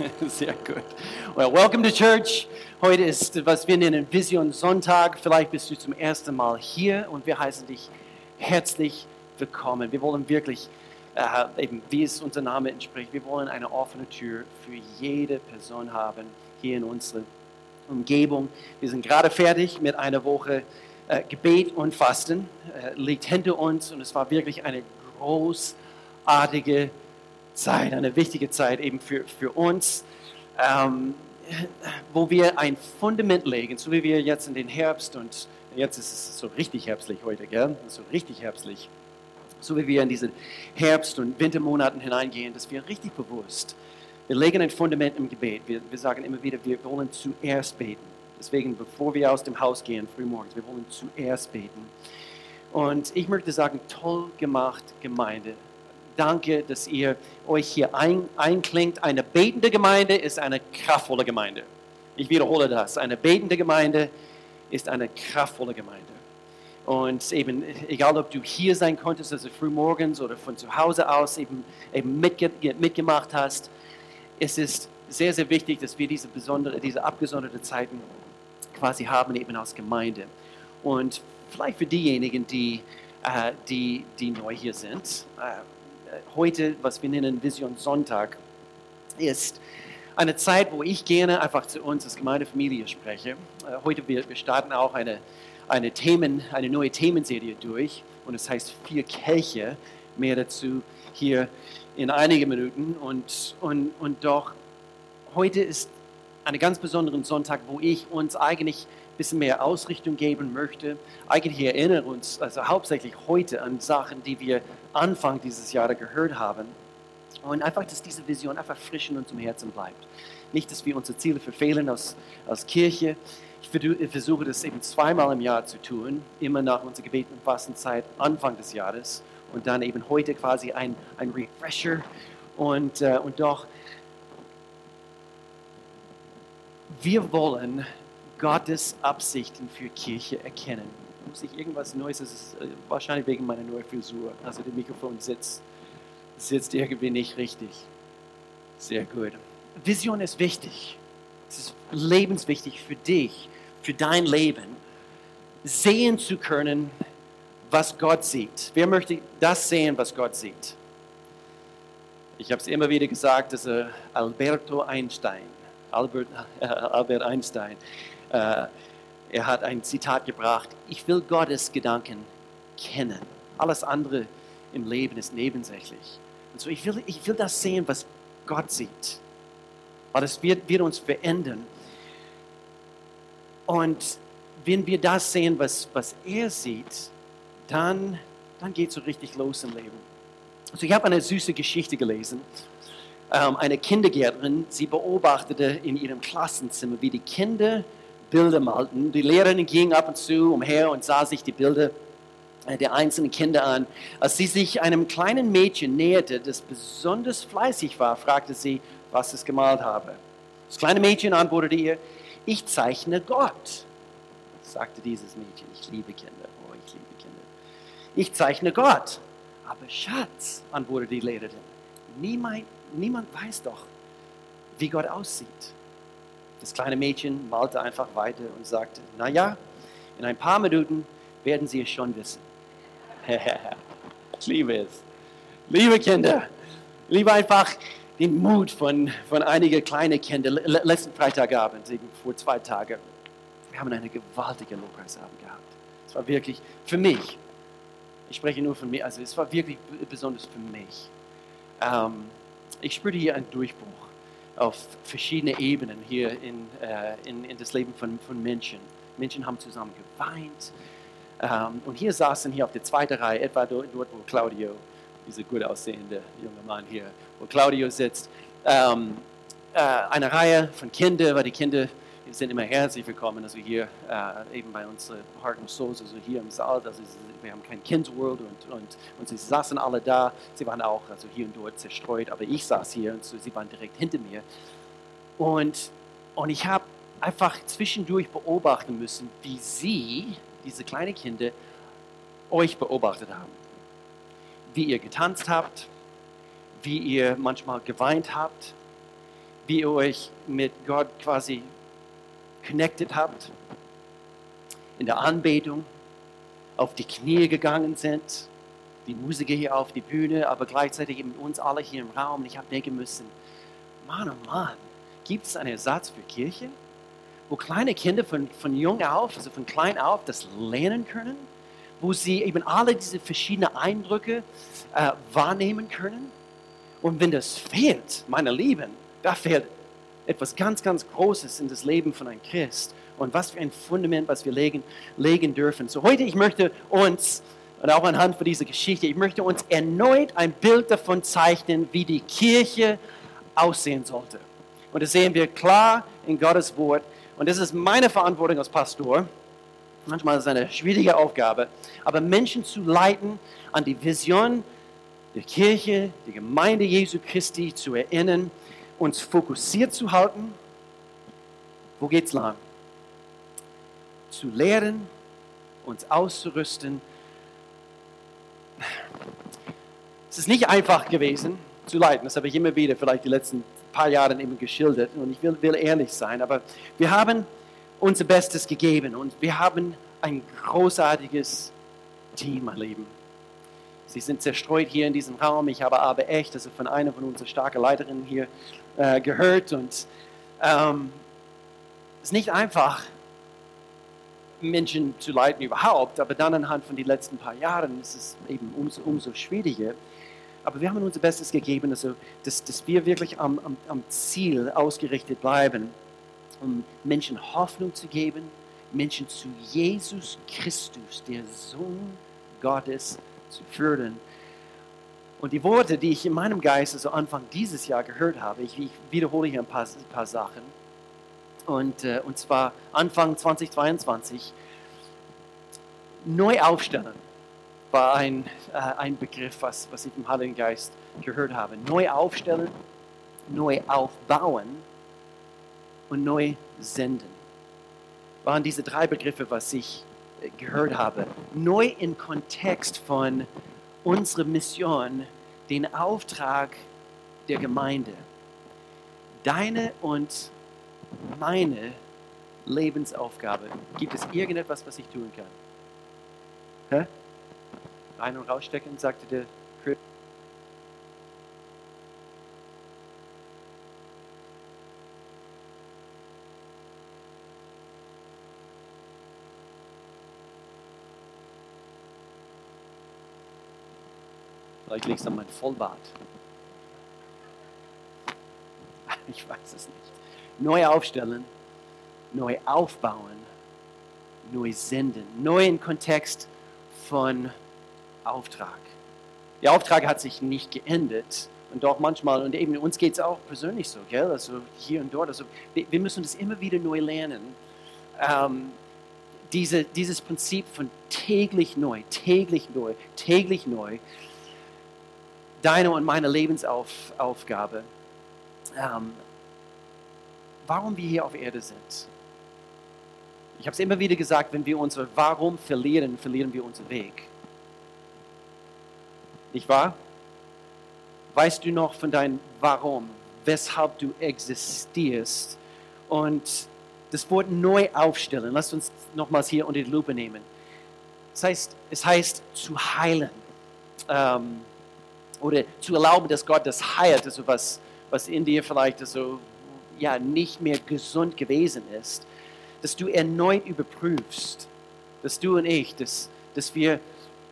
Sehr gut. Well, welcome to church. Heute ist, was wir nennen, Vision Sonntag. Vielleicht bist du zum ersten Mal hier und wir heißen dich herzlich willkommen. Wir wollen wirklich, äh, eben wie es unser Name entspricht, wir wollen eine offene Tür für jede Person haben hier in unserer Umgebung. Wir sind gerade fertig mit einer Woche äh, Gebet und Fasten. Äh, liegt hinter uns und es war wirklich eine großartige Zeit, eine wichtige Zeit eben für, für uns, ähm, wo wir ein Fundament legen, so wie wir jetzt in den Herbst und jetzt ist es so richtig herbstlich heute, gell? so richtig herbstlich, so wie wir in diese Herbst- und Wintermonaten hineingehen, dass wir richtig bewusst, wir legen ein Fundament im Gebet. Wir, wir sagen immer wieder, wir wollen zuerst beten. Deswegen, bevor wir aus dem Haus gehen, frühmorgens, wir wollen zuerst beten. Und ich möchte sagen, toll gemacht, Gemeinde danke, dass ihr euch hier ein, einklingt. Eine betende Gemeinde ist eine kraftvolle Gemeinde. Ich wiederhole das. Eine betende Gemeinde ist eine kraftvolle Gemeinde. Und eben, egal ob du hier sein konntest, also frühmorgens oder von zu Hause aus eben, eben mitge mitgemacht hast, es ist sehr, sehr wichtig, dass wir diese, besondere, diese abgesonderte Zeiten quasi haben, eben als Gemeinde. Und vielleicht für diejenigen, die, äh, die, die neu hier sind, äh, heute, was wir nennen Vision Sonntag, ist eine Zeit, wo ich gerne einfach zu uns als Gemeindefamilie spreche. Äh, heute wir, wir starten auch eine, eine, Themen, eine neue Themenserie durch und es heißt Vier Kelche. Mehr dazu hier in einigen Minuten. Und, und, und doch, heute ist ein ganz besonderer Sonntag, wo ich uns eigentlich bisschen mehr Ausrichtung geben möchte. Eigentlich erinnere uns also hauptsächlich heute an Sachen, die wir Anfang dieses Jahres gehört haben. Und einfach, dass diese Vision einfach frisch in unserem Herzen bleibt. Nicht, dass wir unsere Ziele verfehlen als, als Kirche. Ich versuche das eben zweimal im Jahr zu tun, immer nach unserer Gebeten- und Fastenzeit Anfang des Jahres und dann eben heute quasi ein, ein Refresher. Und, äh, und doch, wir wollen Gottes Absichten für Kirche erkennen muss ich irgendwas Neues, das ist äh, wahrscheinlich wegen meiner neuen Frisur. Also der Mikrofon sitzt, sitzt irgendwie nicht richtig. Sehr gut. Vision ist wichtig. Es ist lebenswichtig für dich, für dein Leben, sehen zu können, was Gott sieht. Wer möchte das sehen, was Gott sieht? Ich habe es immer wieder gesagt, dass äh, Alberto Einstein, Albert, äh, Albert Einstein, äh, er hat ein Zitat gebracht, ich will Gottes Gedanken kennen. Alles andere im Leben ist nebensächlich. Und so, ich will, ich will das sehen, was Gott sieht. Weil es wird, wird uns verändern. Und wenn wir das sehen, was, was er sieht, dann, dann geht es so richtig los im Leben. Also ich habe eine süße Geschichte gelesen. Ähm, eine Kindergärtnerin, sie beobachtete in ihrem Klassenzimmer, wie die Kinder Bilder malten. Die Lehrerin ging ab und zu umher und sah sich die Bilder äh, der einzelnen Kinder an. Als sie sich einem kleinen Mädchen näherte, das besonders fleißig war, fragte sie, was es gemalt habe. Das kleine Mädchen antwortete ihr, ich zeichne Gott, sagte dieses Mädchen. Ich liebe Kinder, oh, ich liebe Kinder. Ich zeichne Gott. Aber Schatz, antwortete die Lehrerin, niemand, niemand weiß doch, wie Gott aussieht. Das kleine Mädchen malte einfach weiter und sagte, naja, in ein paar Minuten werden Sie es schon wissen. ich liebe es. Liebe Kinder, liebe einfach den Mut von, von einigen kleinen Kindern. Letzten Freitagabend, vor zwei Tagen, wir haben eine gewaltige Lobpreisabend gehabt. Es war wirklich für mich, ich spreche nur von mir, also es war wirklich besonders für mich. Ähm, ich spürte hier einen Durchbruch auf verschiedene Ebenen hier in, äh, in, in, das Leben von, von Menschen. Menschen haben zusammen geweint. Ähm, und hier saßen hier auf der zweiten Reihe, etwa dort, wo Claudio, dieser gut aussehende junge Mann hier, wo Claudio sitzt, ähm, äh, eine Reihe von Kindern, weil die Kinder sind immer herzlich willkommen, also hier äh, eben bei uns äh, Heart and Souls, also hier im Saal, also wir haben kein Kids World und, und, und sie saßen alle da, sie waren auch also hier und dort zerstreut, aber ich saß hier und so, sie waren direkt hinter mir und, und ich habe einfach zwischendurch beobachten müssen, wie sie, diese kleinen Kinder, euch beobachtet haben. Wie ihr getanzt habt, wie ihr manchmal geweint habt, wie ihr euch mit Gott quasi connected habt, in der Anbetung, auf die Knie gegangen sind, die Musiker hier auf die Bühne, aber gleichzeitig eben uns alle hier im Raum. Und ich habe denken müssen, Mann, oh Mann, gibt es einen Ersatz für Kirche? Wo kleine Kinder von, von jung auf, also von klein auf, das lernen können? Wo sie eben alle diese verschiedenen Eindrücke äh, wahrnehmen können? Und wenn das fehlt, meine Lieben, da fehlt etwas ganz, ganz Großes in das Leben von einem Christ. Und was für ein Fundament, was wir legen, legen dürfen. So heute, ich möchte uns, und auch anhand von dieser Geschichte, ich möchte uns erneut ein Bild davon zeichnen, wie die Kirche aussehen sollte. Und das sehen wir klar in Gottes Wort. Und das ist meine Verantwortung als Pastor. Manchmal ist es eine schwierige Aufgabe, aber Menschen zu leiten an die Vision der Kirche, die Gemeinde Jesu Christi zu erinnern, uns fokussiert zu halten. Wo geht's lang? Zu lehren, uns auszurüsten. Es ist nicht einfach gewesen zu leiten. Das habe ich immer wieder vielleicht die letzten paar Jahre eben geschildert. Und ich will, will ehrlich sein, aber wir haben unser Bestes gegeben und wir haben ein großartiges Team erleben. Sie sind zerstreut hier in diesem Raum. Ich habe aber echt also von einer von unseren starken Leiterinnen hier äh, gehört. Und ähm, es ist nicht einfach, Menschen zu leiten überhaupt, aber dann anhand von den letzten paar Jahren ist es eben umso, umso schwieriger. Aber wir haben unser Bestes gegeben, also, dass, dass wir wirklich am, am, am Ziel ausgerichtet bleiben, um Menschen Hoffnung zu geben, Menschen zu Jesus Christus, der Sohn Gottes, zu führen. Und die Worte, die ich in meinem Geist also Anfang dieses Jahr gehört habe, ich, ich wiederhole hier ein paar, ein paar Sachen. Und, äh, und zwar Anfang 2022, neu aufstellen war ein, äh, ein Begriff, was, was ich im Heiligen Geist gehört habe. Neu aufstellen, neu aufbauen und neu senden. Waren diese drei Begriffe, was ich gehört habe, neu im Kontext von unserer Mission, den Auftrag der Gemeinde. Deine und meine Lebensaufgabe. Gibt es irgendetwas, was ich tun kann? Hä? Rein und rausstecken, sagte der Vielleicht liegt es an meinem Vollbart. Ich weiß es nicht. Neu aufstellen, neu aufbauen, neu senden. Neu im Kontext von Auftrag. Der Auftrag hat sich nicht geändert. Und doch manchmal, und eben uns geht es auch persönlich so, gell? Also hier und dort. Also wir, wir müssen das immer wieder neu lernen. Ähm, diese, dieses Prinzip von täglich neu, täglich neu, täglich neu deine und meine Lebensaufgabe, ähm, warum wir hier auf Erde sind. Ich habe es immer wieder gesagt, wenn wir unser Warum verlieren, verlieren wir unseren Weg. Nicht wahr? Weißt du noch von deinem Warum, weshalb du existierst? Und das Wort neu aufstellen, lasst uns nochmals hier unter die Lupe nehmen. Das heißt, es heißt zu heilen. Ähm, oder zu erlauben, dass Gott das heilt, also was, was in dir vielleicht also, ja, nicht mehr gesund gewesen ist, dass du erneut überprüfst, dass du und ich, dass, dass wir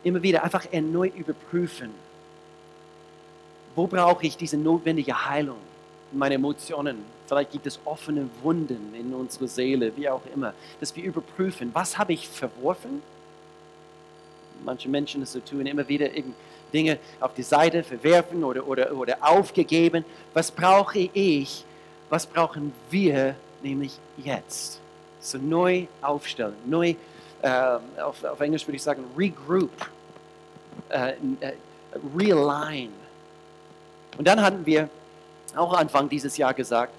immer wieder einfach erneut überprüfen, wo brauche ich diese notwendige Heilung in meinen Emotionen. Vielleicht gibt es offene Wunden in unserer Seele, wie auch immer, dass wir überprüfen, was habe ich verworfen? Manche Menschen das so tun, immer wieder eben Dinge auf die Seite verwerfen oder, oder, oder aufgegeben. Was brauche ich? Was brauchen wir nämlich jetzt? So neu aufstellen, neu, äh, auf, auf, Englisch würde ich sagen, regroup, äh, äh, realign. Und dann hatten wir auch Anfang dieses Jahr gesagt,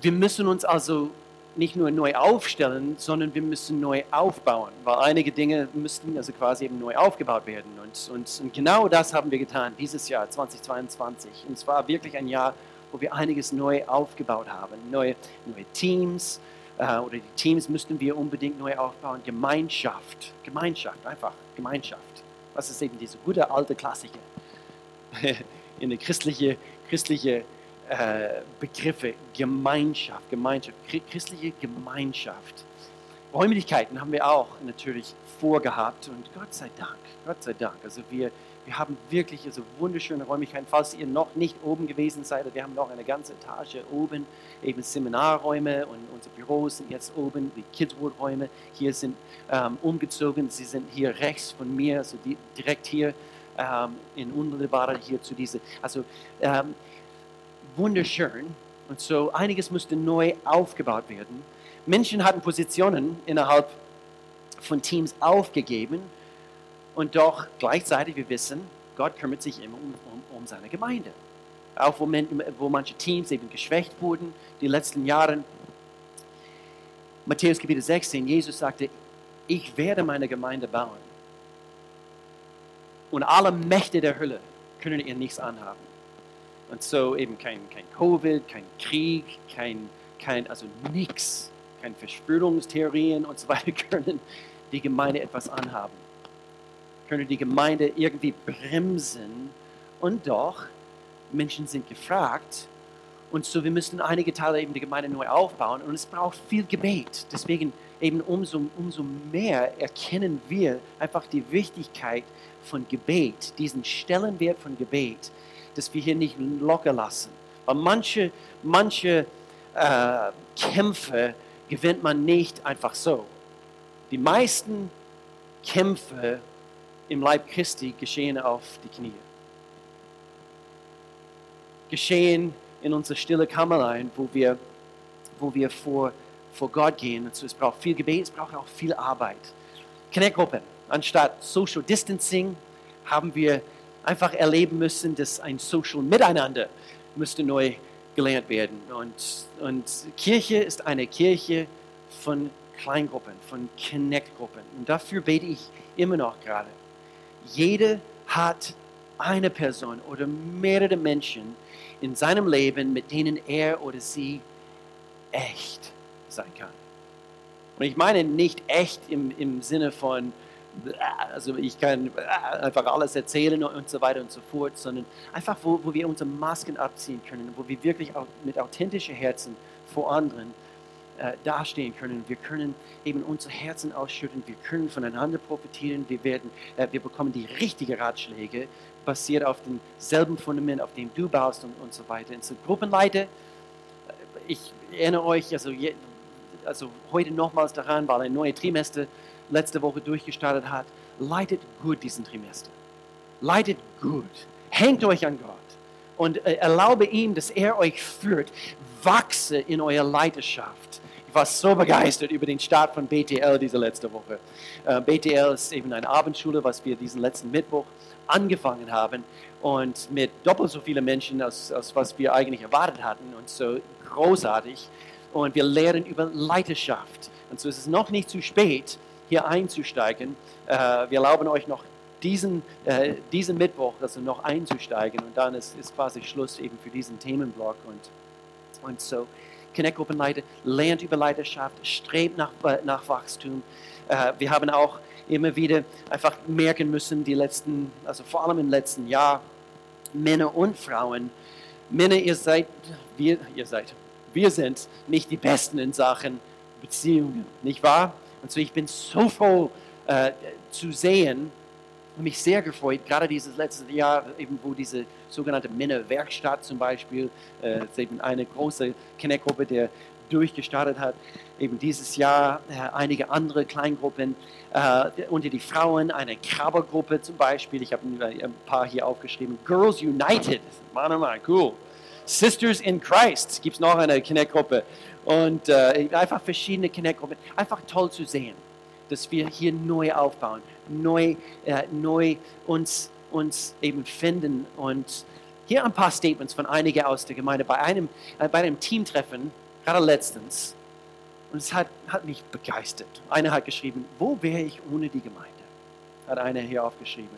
wir müssen uns also nicht nur neu aufstellen, sondern wir müssen neu aufbauen, weil einige Dinge müssten also quasi eben neu aufgebaut werden. Und, und, und genau das haben wir getan dieses Jahr 2022. Und es war wirklich ein Jahr wo wir einiges neu aufgebaut haben. Neue, neue Teams äh, oder die Teams müssten wir unbedingt neu aufbauen. Gemeinschaft, Gemeinschaft, einfach Gemeinschaft. Was ist eben diese gute alte Klassiker in der christliche, christliche äh, Begriffe Gemeinschaft, Gemeinschaft, christliche Gemeinschaft. Räumlichkeiten haben wir auch natürlich vorgehabt und Gott sei Dank, Gott sei Dank. Also wir, wir haben wirklich also wunderschöne Räumlichkeiten. Falls ihr noch nicht oben gewesen seid, wir haben noch eine ganze Etage oben, eben Seminarräume und unsere Büros sind jetzt oben, die Kidswood-Räume hier sind ähm, umgezogen. Sie sind hier rechts von mir, also die, direkt hier ähm, in unmittelbarer hier zu diese. Also ähm, wunderschön. Und so einiges musste neu aufgebaut werden. Menschen hatten Positionen innerhalb von Teams aufgegeben und doch gleichzeitig, wir wissen, Gott kümmert sich immer um, um, um seine Gemeinde. Auch wo, wo manche Teams eben geschwächt wurden, die letzten Jahre. Matthäus Kapitel 16, Jesus sagte, ich werde meine Gemeinde bauen. Und alle Mächte der Hölle können ihr nichts anhaben. Und so eben kein, kein Covid, kein Krieg, kein, kein also nichts keine Verschwörungstheorien und so weiter können die Gemeinde etwas anhaben. Können die Gemeinde irgendwie bremsen. Und doch, Menschen sind gefragt. Und so, wir müssen einige Teile eben der Gemeinde neu aufbauen. Und es braucht viel Gebet. Deswegen eben umso, umso mehr erkennen wir einfach die Wichtigkeit von Gebet, diesen Stellenwert von Gebet, dass wir hier nicht locker lassen. Weil manche, manche äh, Kämpfe gewinnt man nicht einfach so. Die meisten Kämpfe im Leib Christi geschehen auf die Knie. Geschehen in unsere stille Kammerlein, wo wir, wo wir vor, vor Gott gehen. Also es braucht viel Gebet, es braucht auch viel Arbeit. Connect-Gruppen. Anstatt Social Distancing haben wir einfach erleben müssen, dass ein Social Miteinander müsste neu gelernt werden. Und, und Kirche ist eine Kirche von Kleingruppen, von Connect-Gruppen. Und dafür bete ich immer noch gerade. Jede hat eine Person oder mehrere Menschen in seinem Leben, mit denen er oder sie echt sein kann. Und ich meine nicht echt im, im Sinne von, also ich kann einfach alles erzählen und so weiter und so fort, sondern einfach, wo, wo wir unsere Masken abziehen können, wo wir wirklich auch mit authentischen Herzen vor anderen äh, dastehen können. Wir können eben unsere Herzen ausschütten, wir können voneinander profitieren, wir, werden, äh, wir bekommen die richtigen Ratschläge, basiert auf demselben Fundament, auf dem du baust und, und so weiter. Und so Gruppenleiter, äh, ich erinnere euch, also, je, also heute nochmals daran, weil ein neues Trimester letzte Woche durchgestartet hat, leitet gut diesen Trimester. Leitet gut. Hängt euch an Gott und äh, erlaube ihm, dass er euch führt. Wachse in eurer Leiterschaft. Ich war so begeistert über den Start von BTL diese letzte Woche. Äh, BTL ist eben eine Abendschule, was wir diesen letzten Mittwoch angefangen haben und mit doppelt so vielen Menschen, als, als was wir eigentlich erwartet hatten und so großartig. Und wir lernen über Leiterschaft. Und so ist es noch nicht zu spät, hier einzusteigen. Äh, wir erlauben euch noch diesen, äh, diesen Mittwoch also noch einzusteigen und dann ist, ist quasi Schluss eben für diesen Themenblock. Und, und so, Connect-Gruppenleiter lernt über Leiterschaft, strebt nach, äh, nach Wachstum. Äh, wir haben auch immer wieder einfach merken müssen, die letzten, also vor allem im letzten Jahr, Männer und Frauen, Männer, ihr seid, wir, ihr seid, wir sind nicht die Besten in Sachen Beziehungen, nicht wahr? Und so, ich bin so froh äh, zu sehen mich sehr gefreut, gerade dieses letzte Jahr, eben wo diese sogenannte Männerwerkstatt zum Beispiel, äh, eben eine große Connect-Gruppe, der durchgestartet hat. Eben dieses Jahr äh, einige andere Kleingruppen äh, unter die Frauen, eine Krabbergruppe zum Beispiel. Ich habe ein paar hier aufgeschrieben. Girls United, Mann, Mann, cool. Sisters in Christ gibt es noch eine Connect-Gruppe und äh, einfach verschiedene Connect-Gruppen. Einfach toll zu sehen, dass wir hier neu aufbauen, neu, äh, neu uns, uns eben finden. Und hier ein paar Statements von einigen aus der Gemeinde bei einem, äh, bei einem Teamtreffen, gerade letztens. Und es hat, hat mich begeistert. Einer hat geschrieben, wo wäre ich ohne die Gemeinde? Hat einer hier aufgeschrieben.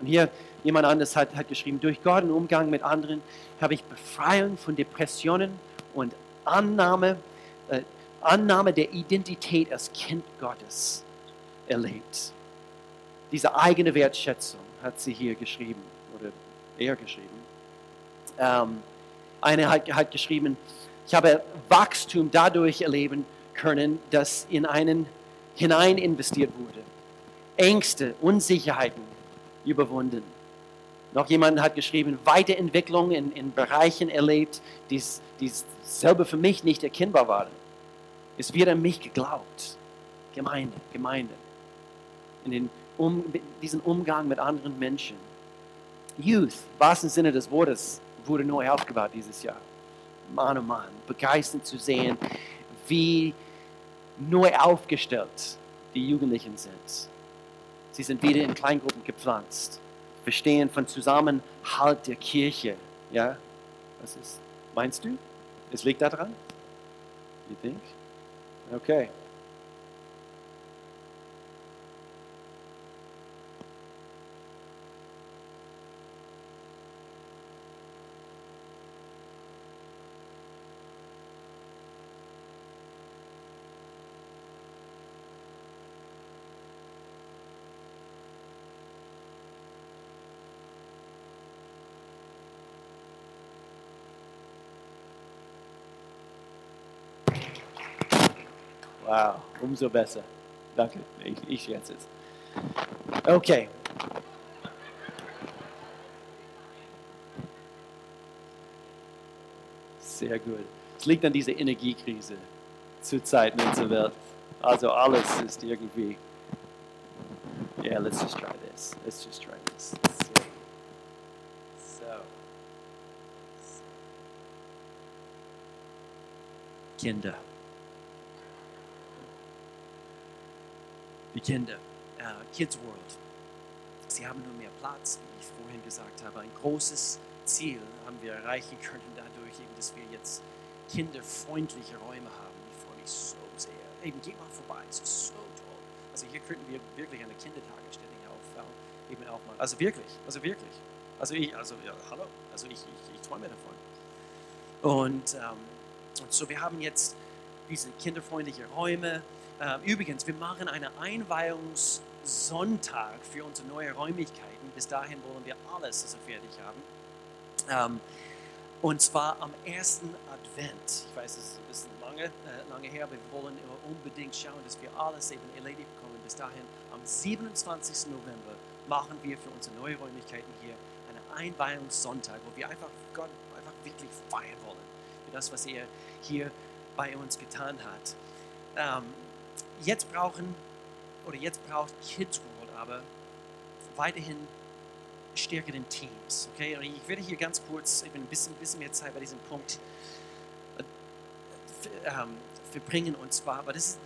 Und hier Jemand anderes hat, hat geschrieben, durch Gott und Umgang mit anderen habe ich Befreiung von Depressionen und Annahme, äh, Annahme der Identität als Kind Gottes erlebt. Diese eigene Wertschätzung hat sie hier geschrieben oder er geschrieben. Ähm, eine hat, hat geschrieben, ich habe Wachstum dadurch erleben können, dass in einen hinein investiert wurde. Ängste, Unsicherheiten überwunden. Noch jemand hat geschrieben, Weiterentwicklung in, in Bereichen erlebt, die, die selber für mich nicht erkennbar waren. Es wird an mich geglaubt. Gemeinde, Gemeinde. In den um, diesen Umgang mit anderen Menschen. Youth, im wahrsten Sinne des Wortes, wurde neu aufgebaut dieses Jahr. Mann, oh Mann, begeistert zu sehen, wie neu aufgestellt die Jugendlichen sind. Sie sind wieder in Kleingruppen gepflanzt, bestehen von Zusammenhalt der Kirche. Ja, was ist? Meinst du? Es liegt daran? You think? Okay. Wow, umso besser. Danke, ich, ich schätze es. Okay. Sehr gut. Es liegt an dieser Energiekrise zurzeit in unserer Welt. Also alles ist irgendwie. Yeah, let's just try this. Let's just try this. So. Kinder. Die Kinder. Uh, Kids World. Sie haben nur mehr Platz, wie ich vorhin gesagt habe. Ein großes Ziel haben wir erreichen können dadurch, eben, dass wir jetzt kinderfreundliche Räume haben. Ich freue mich so sehr. Eben, geh mal vorbei, es ist so toll. Also hier könnten wir wirklich eine Kindertagesstätte hier aufbauen. Eben auch mal. Also wirklich, also wirklich. Also ich, also ja, hallo, also ich, ich, ich träume davon. Und, ähm, und so, wir haben jetzt diese kinderfreundlichen Räume. Äh, übrigens, wir machen einen Einweihungssonntag für unsere neuen Räumlichkeiten. Bis dahin wollen wir alles also fertig haben. Ähm, und zwar am ersten Advent. Ich weiß, es ist ein bisschen lange, äh, lange her, aber wir wollen unbedingt schauen, dass wir alles eben erledigt bekommen. Bis dahin, am 27. November, machen wir für unsere neuen Räumlichkeiten hier einen Einweihungssonntag, wo wir einfach Gott einfach wirklich feiern wollen. Für das, was er hier bei uns getan hat. Jetzt brauchen, oder jetzt braucht Kids World aber weiterhin stärkeren Teams. Okay? Und ich werde hier ganz kurz eben ein bisschen, bisschen mehr Zeit bei diesem Punkt äh, ähm, verbringen. Und zwar, aber das ist,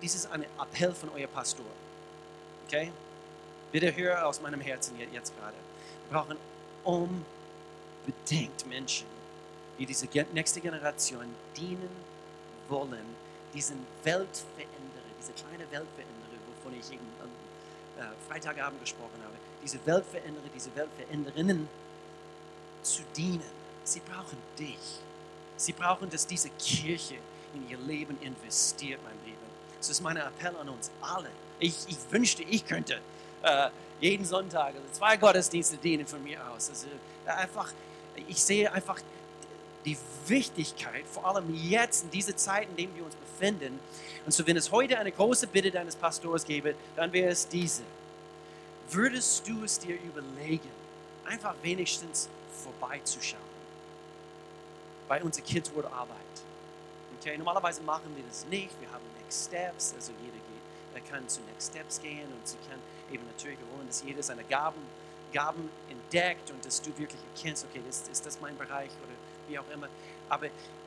dies ist ein Appell von euer Pastor. Okay? Bitte höre aus meinem Herzen jetzt gerade. Wir brauchen unbedingt Menschen, die diese nächste Generation dienen wollen, diesen Weltveränderer, diese kleine Weltveränderer, wovon ich eben am äh, Freitagabend gesprochen habe, diese Weltveränderer, diese Weltveränderinnen zu dienen. Sie brauchen dich. Sie brauchen, dass diese Kirche in ihr Leben investiert, mein Leben. Das ist mein Appell an uns alle. Ich, ich wünschte, ich könnte äh, jeden Sonntag also zwei Gottesdienste dienen von mir aus. Also, äh, einfach, ich sehe einfach die Wichtigkeit, vor allem jetzt in dieser Zeit, in der wir uns befinden. Und so, wenn es heute eine große Bitte deines Pastors gäbe, dann wäre es diese. Würdest du es dir überlegen, einfach wenigstens vorbeizuschauen bei unserer Kids World Arbeit? Okay, normalerweise machen wir das nicht. Wir haben Next Steps, also jeder geht, kann zu Next Steps gehen und sie kann eben natürlich wollen, dass jeder seine Gaben, Gaben entdeckt und dass du wirklich erkennst, okay, das, ist das mein Bereich oder wie auch immer. Aber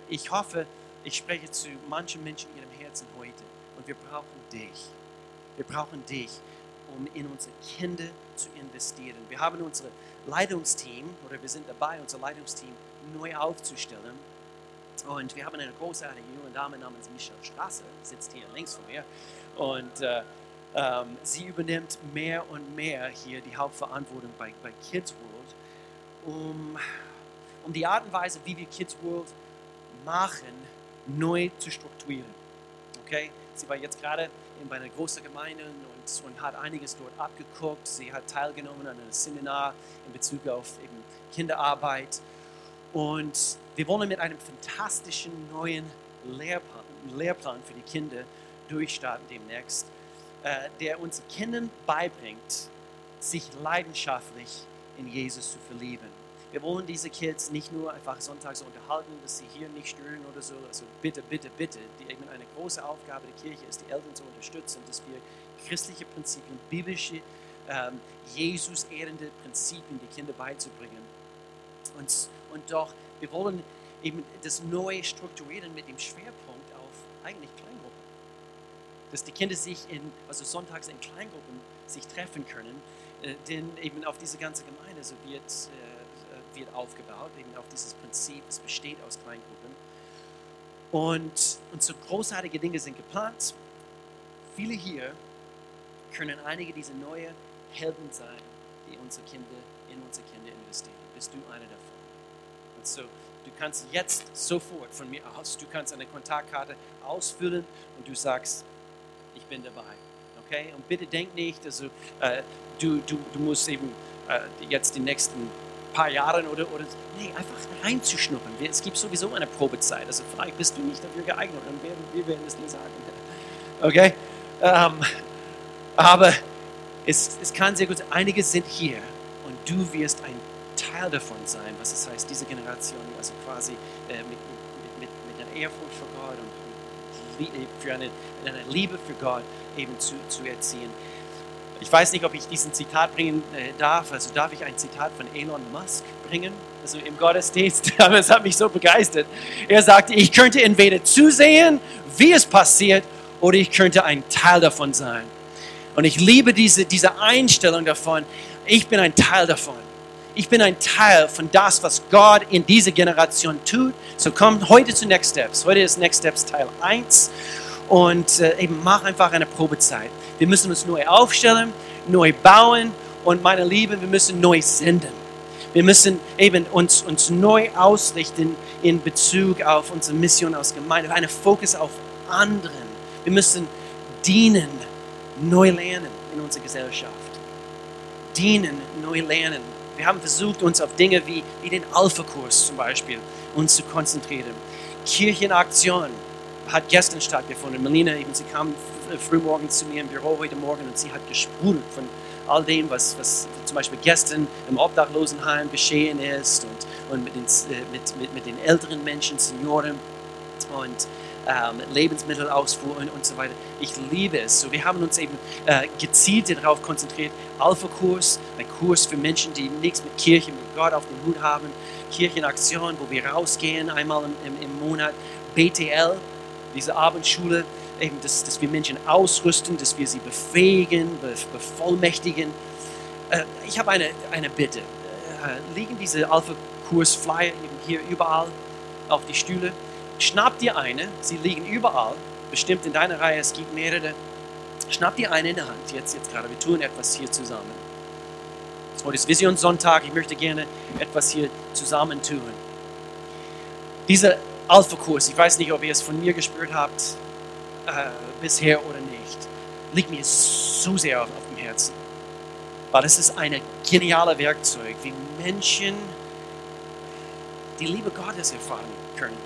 ich hoffe, ich spreche zu manchen Menschen in ihrem Herzen heute und wir brauchen dich. Wir brauchen dich, um in unsere Kinder zu investieren. Wir haben unser Leitungsteam oder wir sind dabei, unser Leitungsteam neu aufzustellen. Und wir haben eine großartige junge Dame namens Michelle Strasser, sitzt hier links von mir. Und äh, ähm, sie übernimmt mehr und mehr hier die Hauptverantwortung bei, bei Kids World, um, um die Art und Weise, wie wir Kids World machen, neu zu strukturieren. Okay? Sie war jetzt gerade bei einer großen Gemeinde und, und hat einiges dort abgeguckt. Sie hat teilgenommen an einem Seminar in Bezug auf eben Kinderarbeit. Und wir wollen mit einem fantastischen neuen Lehrplan, Lehrplan für die Kinder durchstarten demnächst, äh, der uns Kindern beibringt, sich leidenschaftlich in Jesus zu verlieben. Wir wollen diese Kids nicht nur einfach sonntags unterhalten, dass sie hier nicht stören oder so. Also bitte, bitte, bitte. Die eben eine große Aufgabe der Kirche ist, die Eltern zu unterstützen, dass wir christliche Prinzipien, biblische, ähm, Jesus ehrende Prinzipien die Kinder beizubringen. Und, und doch, wir wollen eben das neu strukturieren mit dem Schwerpunkt auf eigentlich Kleingruppen. Dass die Kinder sich in, also sonntags in Kleingruppen sich treffen können, äh, denn eben auf diese ganze Gemeinde so wird äh, wird aufgebaut, eben auf dieses Prinzip, es besteht aus Kleingruppen. Und, und so großartige Dinge sind geplant. Viele hier können einige dieser neuen Helden sein, die unsere Kinder, in unsere Kinder investieren. Bist du einer davon? Und so, du kannst jetzt sofort von mir aus, du kannst eine Kontaktkarte ausfüllen und du sagst, ich bin dabei. Okay? Und bitte denk nicht, also, äh, du, du, du musst eben äh, jetzt die nächsten paar Jahren oder, oder nee, einfach reinzuschnuppern. Es gibt sowieso eine Probezeit. Also vielleicht bist du nicht dafür geeignet und wir, wir werden es dir sagen. Okay? Ähm, aber es, es kann sehr gut sein, einige sind hier und du wirst ein Teil davon sein, was es heißt, diese Generation, also quasi äh, mit, mit, mit einer Ehrfurcht vor Gott und für eine, eine Liebe für Gott eben zu, zu erziehen. Ich weiß nicht, ob ich diesen Zitat bringen äh, darf. Also darf ich ein Zitat von Elon Musk bringen? Also im Gottesdienst. Aber es hat mich so begeistert. Er sagte, ich könnte entweder zusehen, wie es passiert, oder ich könnte ein Teil davon sein. Und ich liebe diese, diese Einstellung davon. Ich bin ein Teil davon. Ich bin ein Teil von das, was Gott in dieser Generation tut. So kommt heute zu Next Steps. Heute ist Next Steps Teil 1 und äh, eben mach einfach eine Probezeit. Wir müssen uns neu aufstellen, neu bauen und meine Liebe, wir müssen neu senden. Wir müssen eben uns, uns neu ausrichten in Bezug auf unsere Mission als Gemeinde, einen Fokus auf anderen. Wir müssen dienen, neu lernen in unserer Gesellschaft. Dienen, neu lernen. Wir haben versucht, uns auf Dinge wie, wie den Alpha-Kurs zum Beispiel uns zu konzentrieren. Kirchenaktion, hat gestern stattgefunden. Melina, eben, sie kam frühmorgens zu mir im Büro heute Morgen und sie hat gesprudelt von all dem, was, was zum Beispiel gestern im Obdachlosenheim geschehen ist und, und mit, den, äh, mit, mit, mit den älteren Menschen, Senioren und ähm, Lebensmittelausfuhr und, und so weiter. Ich liebe es. So, wir haben uns eben äh, gezielt darauf konzentriert. Alpha-Kurs, ein Kurs für Menschen, die nichts mit Kirche, mit Gott auf dem Hut haben. Kirchenaktion, wo wir rausgehen einmal im, im, im Monat. BTL, diese Abendschule, eben, dass, dass wir Menschen ausrüsten, dass wir sie befähigen, bevollmächtigen. Äh, ich habe eine, eine Bitte. Äh, liegen diese Alpha-Kurs-Flyer hier überall auf die Stühle? Schnapp dir eine, sie liegen überall, bestimmt in deiner Reihe, es gibt mehrere. Schnapp dir eine in der Hand, jetzt, jetzt gerade. Wir tun etwas hier zusammen. Heute ist Visionssonntag, ich möchte gerne etwas hier zusammen tun. Diese Alpha-Kurs, ich weiß nicht, ob ihr es von mir gespürt habt äh, bisher oder nicht, liegt mir so sehr auf, auf dem Herzen. Weil es ist ein geniales Werkzeug, wie Menschen die Liebe Gottes erfahren können.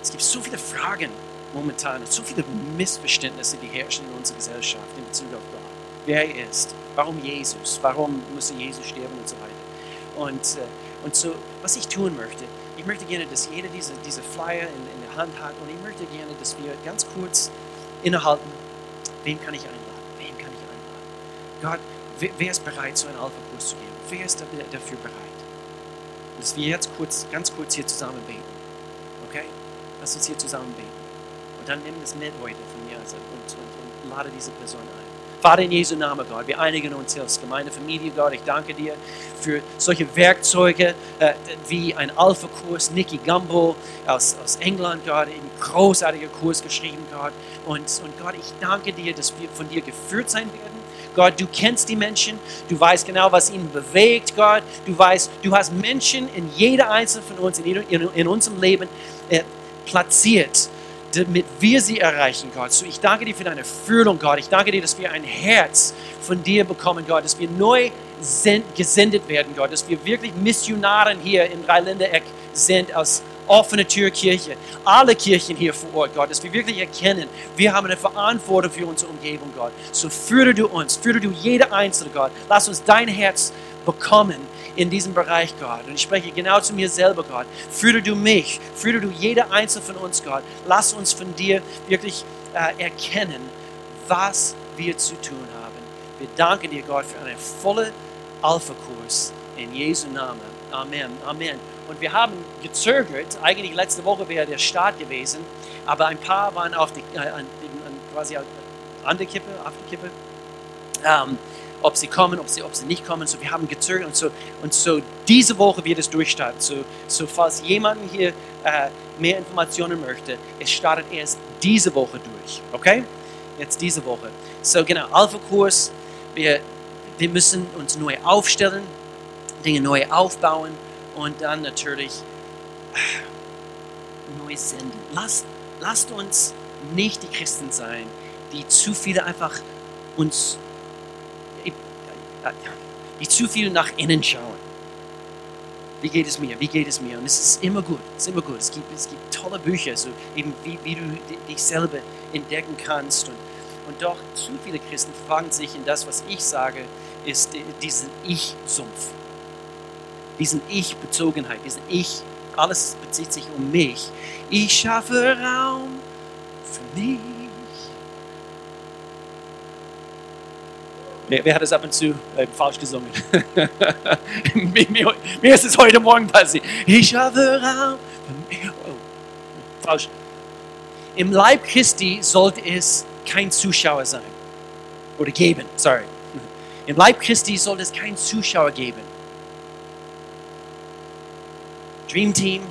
Es gibt so viele Fragen momentan, so viele Missverständnisse, die herrschen in unserer Gesellschaft in Bezug auf Gott. Wer er ist, warum Jesus, warum musste Jesus sterben und so weiter. Und, äh, und so, was ich tun möchte, ich möchte gerne, dass jeder diese, diese Flyer in, in der Hand hat und ich möchte gerne, dass wir ganz kurz innehalten, wen kann ich einladen, wen kann ich einladen. Gott, wer, wer ist bereit, so einen Alpha-Kurs zu geben? Wer ist dafür bereit? Dass wir jetzt kurz, ganz kurz hier zusammen beten. Okay? Lass uns hier zusammen beten. Und dann nimm das mit heute von mir also, und, und, und lade diese Person ein. Vater in Jesu Namen, Gott, wir einigen uns hier als Gemeindefamilie, Gott. Ich danke dir für solche Werkzeuge äh, wie ein Alpha-Kurs, Nicky Gambo aus, aus England, Gott, ein großartiger Kurs geschrieben, Gott. Und, und Gott, ich danke dir, dass wir von dir geführt sein werden. Gott, du kennst die Menschen, du weißt genau, was ihnen bewegt, Gott. Du weißt, du hast Menschen in jeder einzelne von uns, in, in, in unserem Leben äh, platziert, damit wir sie erreichen, Gott. So, ich danke dir für deine Führung, Gott. Ich danke dir, dass wir ein Herz von dir bekommen, Gott, dass wir neu gesendet werden, Gott, dass wir wirklich Missionaren hier im Dreiländereck sind als offene Türkirche. Alle Kirchen hier vor Ort, Gott, dass wir wirklich erkennen, wir haben eine Verantwortung für unsere Umgebung, Gott. So führe du uns, führe du jede Einzelne, Gott. Lass uns dein Herz bekommen in diesem Bereich, Gott. Und ich spreche genau zu mir selber, Gott. Führe du mich, führe du jeder Einzelne von uns, Gott. Lass uns von dir wirklich äh, erkennen, was wir zu tun haben. Wir danken dir, Gott, für einen vollen Alpha-Kurs in Jesu Namen. Amen. Amen. Und wir haben gezögert. Eigentlich letzte Woche wäre der Start gewesen, aber ein paar waren auf die, äh, an, quasi an der Kippe, auf der Kippe. Ähm, ob sie kommen, ob sie, ob sie nicht kommen. So, wir haben gezögert und so, und so diese Woche wird es durchstarten. So, so falls jemand hier äh, mehr Informationen möchte, es startet erst diese Woche durch. Okay? Jetzt diese Woche. So genau, Alpha-Kurs. Wir, wir müssen uns neu aufstellen, Dinge neu aufbauen und dann natürlich äh, neu senden. Lasst, lasst uns nicht die Christen sein, die zu viele einfach uns die zu viel nach innen schauen. Wie geht es mir? Wie geht es mir? Und es ist immer gut. Es ist immer gut. Es gibt, es gibt tolle Bücher, so eben wie, wie du dich selber entdecken kannst. Und, und doch zu viele Christen fangen sich in das, was ich sage, ist diesen Ich-Sumpf. Diesen Ich-Bezogenheit, diesen Ich, alles bezieht sich um mich. Ich schaffe Raum für mich. Wer, wer, hat es ab und zu äh, falsch gesungen? mir, mir, ist es heute Morgen passiert. Ich habe Raum. Oh, falsch. Im Leib Christi sollte es kein Zuschauer sein. Oder geben, sorry. Im Leib Christi sollte es keinen Zuschauer geben. Dream Team,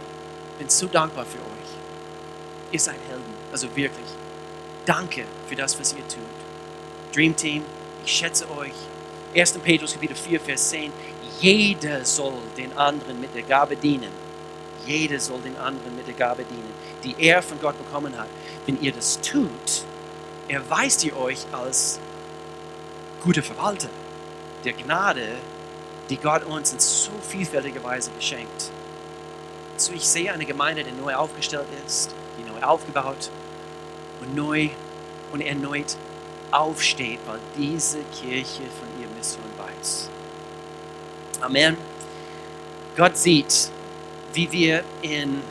bin so dankbar für euch. Ihr seid Helden, also wirklich. Danke für das, was ihr tut. Dream Team, ich schätze euch. 1. Petrus Kapitel 4, Vers 10. Jeder soll den anderen mit der Gabe dienen. Jeder soll den anderen mit der Gabe dienen, die er von Gott bekommen hat. Wenn ihr das tut, erweist ihr euch als gute Verwalter der Gnade, die Gott uns in so vielfältiger Weise beschenkt. So ich sehe eine Gemeinde, die neu aufgestellt ist, die neu aufgebaut und neu und erneut aufsteht, weil diese Kirche von ihrer Mission weiß. Amen. Gott sieht, wie wir in,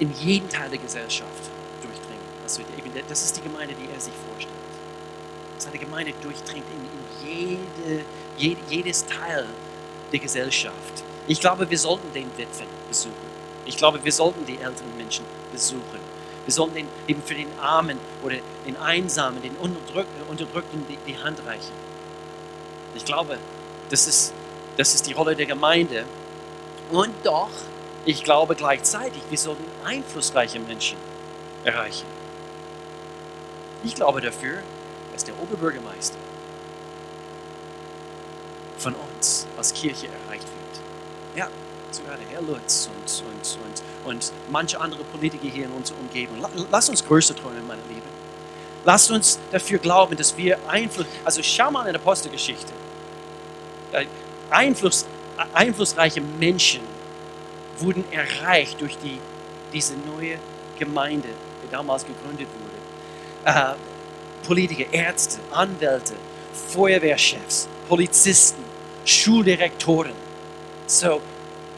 in jeden Teil der Gesellschaft durchdringen. Also das ist die Gemeinde, die er sich vorstellt. Seine Gemeinde durchdringt in, in jede, jede, jedes Teil der Gesellschaft. Ich glaube, wir sollten den Witwen besuchen. Ich glaube, wir sollten die älteren Menschen besuchen. Wir sollen den, eben für den Armen oder den Einsamen, den Unterdrückten, Unterdrückten die, die Hand reichen. Ich glaube, das ist, das ist die Rolle der Gemeinde. Und doch, ich glaube gleichzeitig, wir sollten einflussreiche Menschen erreichen. Ich glaube dafür, dass der Oberbürgermeister von uns als Kirche erreicht wird. Ja, sogar der Herr Lutz und, und, und und manche andere Politiker hier in unserer Umgebung. Lass uns größer träumen, meine Lieben. Lass uns dafür glauben, dass wir Einfluss, also schau mal in der Apostelgeschichte. Einfluss, einflussreiche Menschen wurden erreicht durch die, diese neue Gemeinde, die damals gegründet wurde. Äh, Politiker, Ärzte, Anwälte, Feuerwehrchefs, Polizisten, Schuldirektoren. So,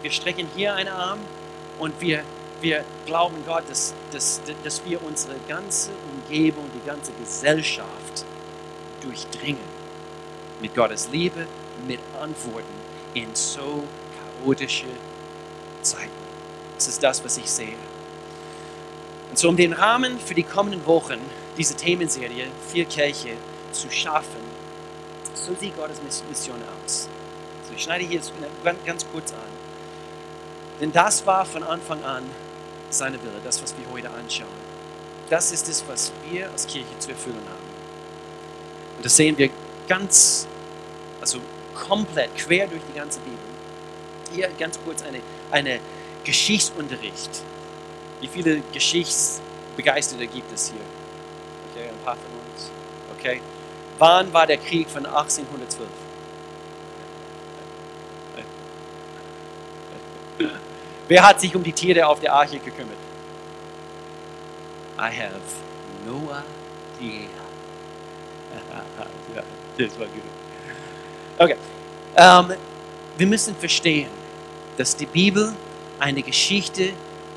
wir strecken hier einen Arm, und wir, wir glauben Gott, dass, dass, dass wir unsere ganze Umgebung, die ganze Gesellschaft durchdringen. Mit Gottes Liebe, mit Antworten in so chaotische Zeiten. Das ist das, was ich sehe. Und so um den Rahmen für die kommenden Wochen diese Themenserie, vier Kirche zu schaffen, so sieht Gottes Mission aus. So, ich schneide hier ganz kurz an. Denn das war von Anfang an seine Wille, das, was wir heute anschauen. Das ist es, was wir als Kirche zu erfüllen haben. Und das sehen wir ganz, also komplett quer durch die ganze Bibel. Hier ganz kurz eine, eine Geschichtsunterricht. Wie viele Geschichtsbegeisterte gibt es hier? Okay, ein paar von uns. Okay. Wann war der Krieg von 1812? Wer hat sich um die Tiere auf der Arche gekümmert? I have no idea. ja, das war gut. Okay. Ähm, wir müssen verstehen, dass die Bibel eine Geschichte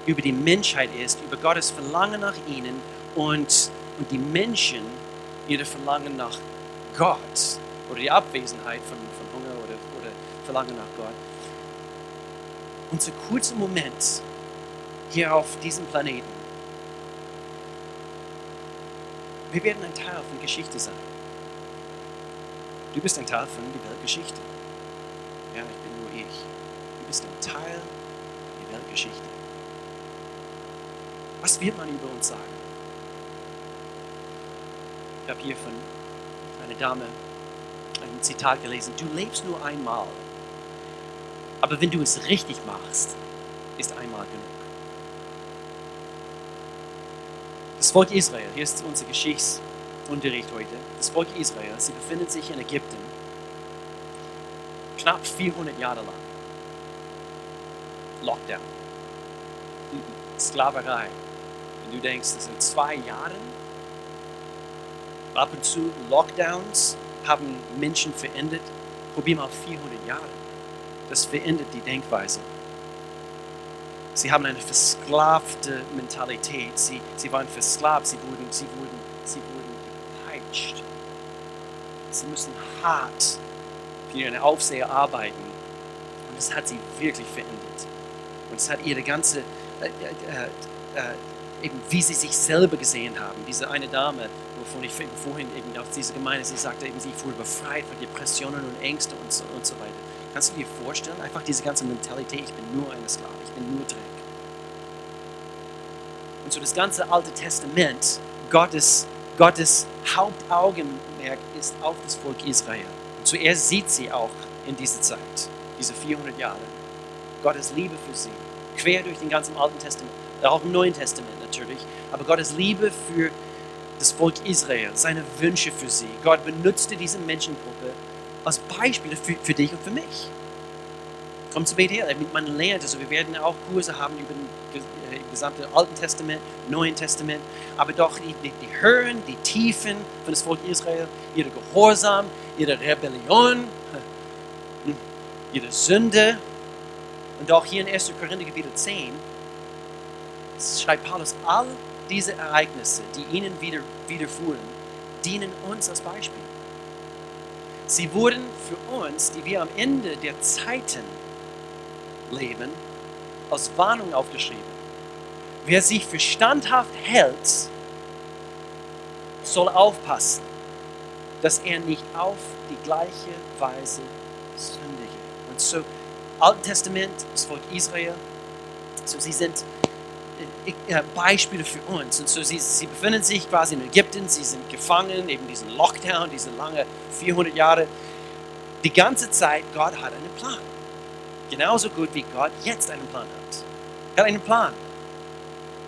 über die Menschheit ist, über Gottes Verlangen nach ihnen und, und die Menschen ihre Verlangen nach Gott oder die Abwesenheit von, von Hunger oder, oder Verlangen nach Gott. Unser kurzer Moment hier auf diesem Planeten, wir werden ein Teil von Geschichte sein. Du bist ein Teil von der Weltgeschichte. Ja, ich bin nur ich. Du bist ein Teil der Weltgeschichte. Was wird man über uns sagen? Ich habe hier von einer Dame ein Zitat gelesen. Du lebst nur einmal. Aber wenn du es richtig machst, ist einmal genug. Das Volk Israel, hier ist unser Geschichtsunterricht heute. Das Volk Israel, sie befindet sich in Ägypten. Knapp 400 Jahre lang. Lockdown. Sklaverei. Wenn du denkst, das sind zwei Jahre, ab und zu Lockdowns haben Menschen verändert. Probier mal 400 Jahre. Das verändert die Denkweise. Sie haben eine versklavte Mentalität. Sie, sie waren versklavt, sie wurden, sie, wurden, sie wurden gepeitscht. Sie müssen hart für ihren Aufseher arbeiten. Und das hat sie wirklich verändert. Und es hat ihre ganze, äh, äh, äh, eben wie sie sich selber gesehen haben. Diese eine Dame, wovon ich vorhin eben auf diese Gemeinde, sie sagte eben, sie wurde befreit von Depressionen und Ängsten und so, und so weiter. Kannst du dir vorstellen, einfach diese ganze Mentalität, ich bin nur eine Sklave, ich bin nur Dreck. Und so das ganze Alte Testament, Gottes, Gottes Hauptaugenmerk ist auf das Volk Israel. Und zuerst sieht sie auch in dieser Zeit, diese 400 Jahre, Gottes Liebe für sie, quer durch den ganzen Alten Testament, auch im Neuen Testament natürlich, aber Gottes Liebe für das Volk Israel, seine Wünsche für sie. Gott benutzte diese Menschengruppe als Beispiele für, für dich und für mich. Komm zu Bethel, man lernt, also wir werden auch Kurse haben über das gesamte Alten Testament, Neuen Testament, aber doch die, die, die Höhen, die Tiefen von das Volk Israel, ihre Gehorsam, ihre Rebellion, ihre Sünde. Und auch hier in 1. Korinther Kapitel 10 schreibt Paulus, all diese Ereignisse, die ihnen wieder, widerfuhren, dienen uns als Beispiel. Sie wurden für uns, die wir am Ende der Zeiten leben, als Warnung aufgeschrieben. Wer sich für standhaft hält, soll aufpassen, dass er nicht auf die gleiche Weise sündige. Und so, Alten Testament, das Volk Israel, so sie sind Beispiele für uns. Und so sie, sie befinden sich quasi in Ägypten, sie sind gefangen, eben diesen Lockdown, diese lange 400 Jahre. Die ganze Zeit, Gott hat einen Plan. Genauso gut wie Gott jetzt einen Plan hat. Er hat einen Plan.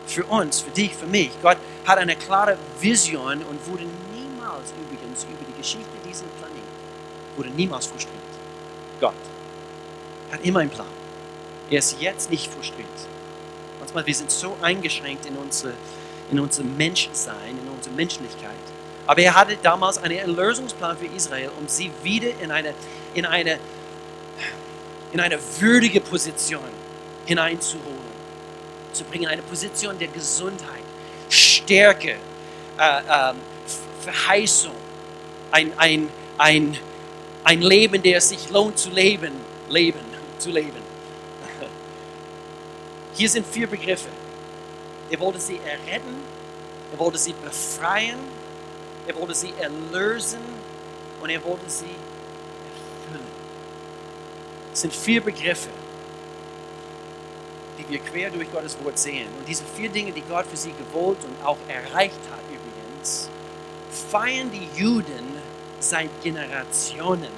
Für uns, für dich, für mich. Gott hat eine klare Vision und wurde niemals übrigens über die Geschichte dieses Planeten, wurde niemals frustriert. Gott hat immer einen Plan. Er ist jetzt nicht frustriert. Manchmal, wir sind so eingeschränkt in unsere, in unser Menschsein, in unsere Menschlichkeit. Aber er hatte damals einen Erlösungsplan für Israel, um sie wieder in eine, in eine, in eine würdige Position hineinzuholen, zu bringen, eine Position der Gesundheit, Stärke, äh, äh, Verheißung, ein, ein, ein, ein Leben, der es sich lohnt zu leben, leben, zu leben. Hier sind vier Begriffe. Er wollte sie erretten, er wollte sie befreien, er wollte sie erlösen und er wollte sie erfüllen. Das sind vier Begriffe, die wir quer durch Gottes Wort sehen. Und diese vier Dinge, die Gott für sie gewollt und auch erreicht hat übrigens, feiern die Juden seit Generationen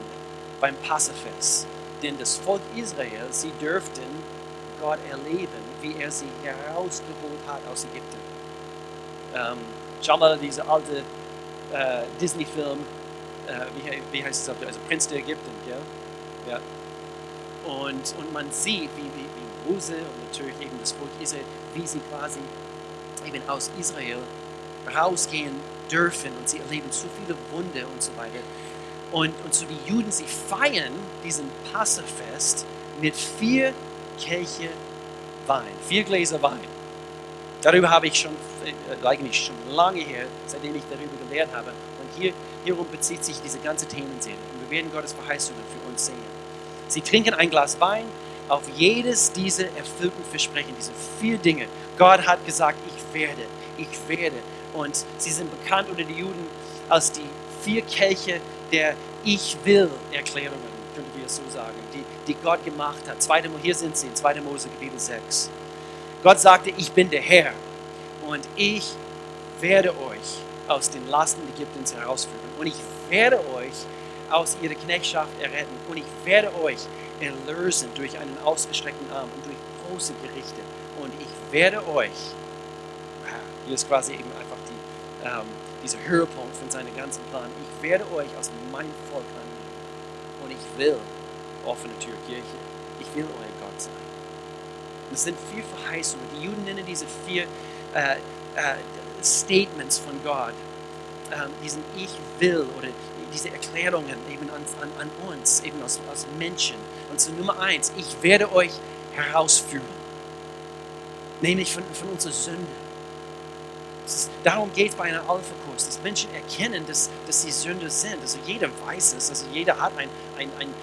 beim Passafest. Denn das Volk Israel, sie dürften Gott erleben, wie er sie herausgeholt hat aus Ägypten. Ähm, schau mal diese alte äh, Disney-Film, äh, wie, wie, heißt es auf Deutsch? Also Prinz der Ägypten, ja? ja. Und, und man sieht, wie, wie, wie Mose und natürlich eben das Volk Israel, wie sie quasi eben aus Israel rausgehen dürfen und sie erleben so viele Wunder und so weiter. Und, und so die Juden, sie feiern diesen Passafest mit vier Kelche Wein, vier Gläser Wein. Darüber habe ich schon, äh, eigentlich schon lange her, seitdem ich darüber gelernt habe. Und hier, hierum bezieht sich diese ganze Themenserie. Und wir werden Gottes Verheißungen für uns sehen. Sie trinken ein Glas Wein auf jedes dieser erfüllten Versprechen, diese vier Dinge. Gott hat gesagt, ich werde, ich werde. Und sie sind bekannt unter den Juden als die vier Kelche der Ich will-Erklärungen, könnten wir es so sagen, die, die Gott gemacht hat. Zweite, hier sind sie in 2. Mose Kapitel 6. Gott sagte, ich bin der Herr und ich werde euch aus den Lasten Ägyptens herausführen und ich werde euch aus ihrer Knechtschaft erretten und ich werde euch erlösen durch einen ausgestreckten Arm und durch große Gerichte und ich werde euch, hier ist quasi eben einfach die, ähm, dieser Höhepunkt von seinem ganzen Plan, ich werde euch aus meinem Volk annehmen und ich will offene Türkirche, ich will euer Gott sein. Das sind vier Verheißungen. Die Juden nennen diese vier äh, äh, Statements von Gott, äh, diesen Ich will oder diese Erklärungen eben an, an, an uns, eben als, als Menschen. Und so Nummer eins, ich werde euch herausführen, nämlich von, von unserer Sünde. Darum geht es bei einem Alpha-Kurs, dass Menschen erkennen, dass, dass sie Sünder sind. Also jeder weiß es, also jeder hat ein, ein, ein,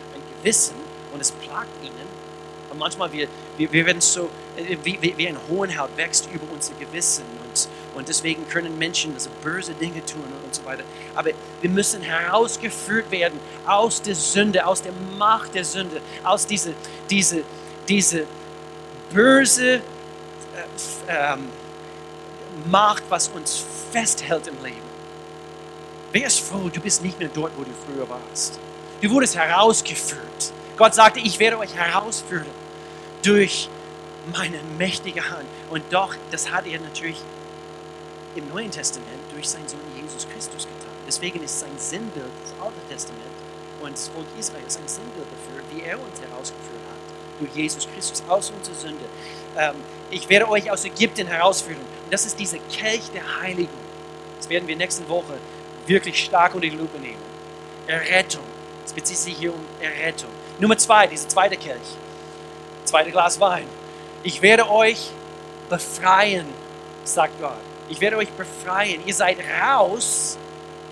ein Gewissen und es plagt ihnen. Und manchmal wir, wir, wir werden so, äh, wie, wie, wie ein Hohenhaut wächst über unser Gewissen und, und deswegen können Menschen also böse Dinge tun und so weiter. Aber wir müssen herausgeführt werden aus der Sünde, aus der Macht der Sünde, aus dieser diese, diese böse äh, ähm, Macht, was uns festhält im Leben. Wer ist froh, du bist nicht mehr dort, wo du früher warst. Du wurdest herausgeführt. Gott sagte, ich werde euch herausführen durch meine mächtige Hand. Und doch, das hat er natürlich im Neuen Testament durch seinen Sohn Jesus Christus getan. Deswegen ist sein Sinnbild das Alte Testament und das Volk Israel sein Sinnbild dafür, wie er uns herausgeführt hat. Durch Jesus Christus aus unserer Sünde. Ähm, ich werde euch aus Ägypten herausführen. Und das ist dieser Kelch der Heiligung. Das werden wir nächste Woche wirklich stark unter die Lupe nehmen. Errettung. Es bezieht sich hier um Errettung. Nummer zwei, dieser zweite Kelch zweite Glas Wein. Ich werde euch befreien, sagt Gott. Ich werde euch befreien. Ihr seid raus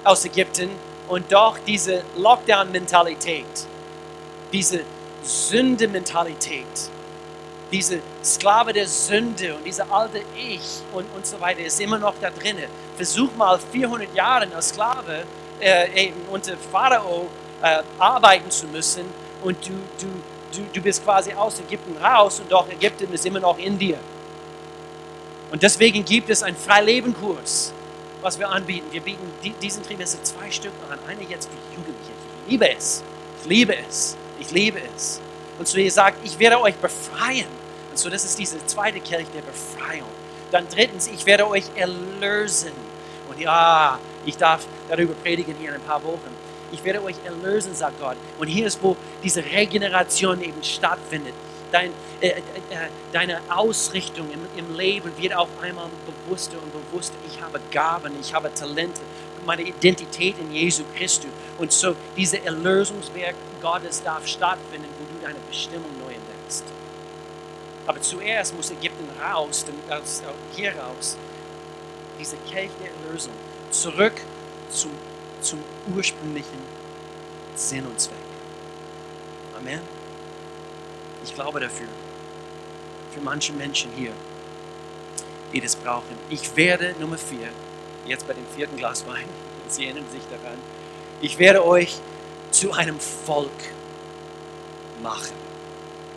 aus Ägypten und doch diese Lockdown-Mentalität, diese Sünde-Mentalität, diese Sklave der Sünde und diese alte Ich und, und so weiter ist immer noch da drin. Versuch mal 400 Jahre als Sklave äh, unter Pharao äh, arbeiten zu müssen und du, du du, du bist quasi aus Ägypten raus und doch Ägypten ist immer noch in dir. Und deswegen gibt es einen Freilebenkurs, was wir anbieten. Wir bieten diesen Trimester zwei Stück an. Eine jetzt für Jugendliche. Ich liebe es. Ich liebe es. Ich liebe es. Und so ihr sagt, ich werde euch befreien. Und so das ist diese zweite Kirche der Befreiung. Dann drittens, ich werde euch erlösen. Und ja, ich darf darüber predigen hier in ein paar Wochen ich werde euch erlösen, sagt Gott. Und hier ist, wo diese Regeneration eben stattfindet. Dein, äh, äh, äh, deine Ausrichtung im, im Leben wird auf einmal bewusster und bewusster. Ich habe Gaben, ich habe Talente, meine Identität in Jesu Christus. Und so, diese Erlösungswerk Gottes darf stattfinden, wo du deine Bestimmung neu entdeckst. Aber zuerst muss Ägypten raus, hier raus, diese Kelch der Erlösung, zurück zum zum ursprünglichen Sinn und Zweck. Amen. Ich glaube dafür. Für manche Menschen hier. die das brauchen. Ich werde, Nummer vier, jetzt bei dem vierten Glas Wein, Sie erinnern sich daran, ich werde euch zu einem Volk machen.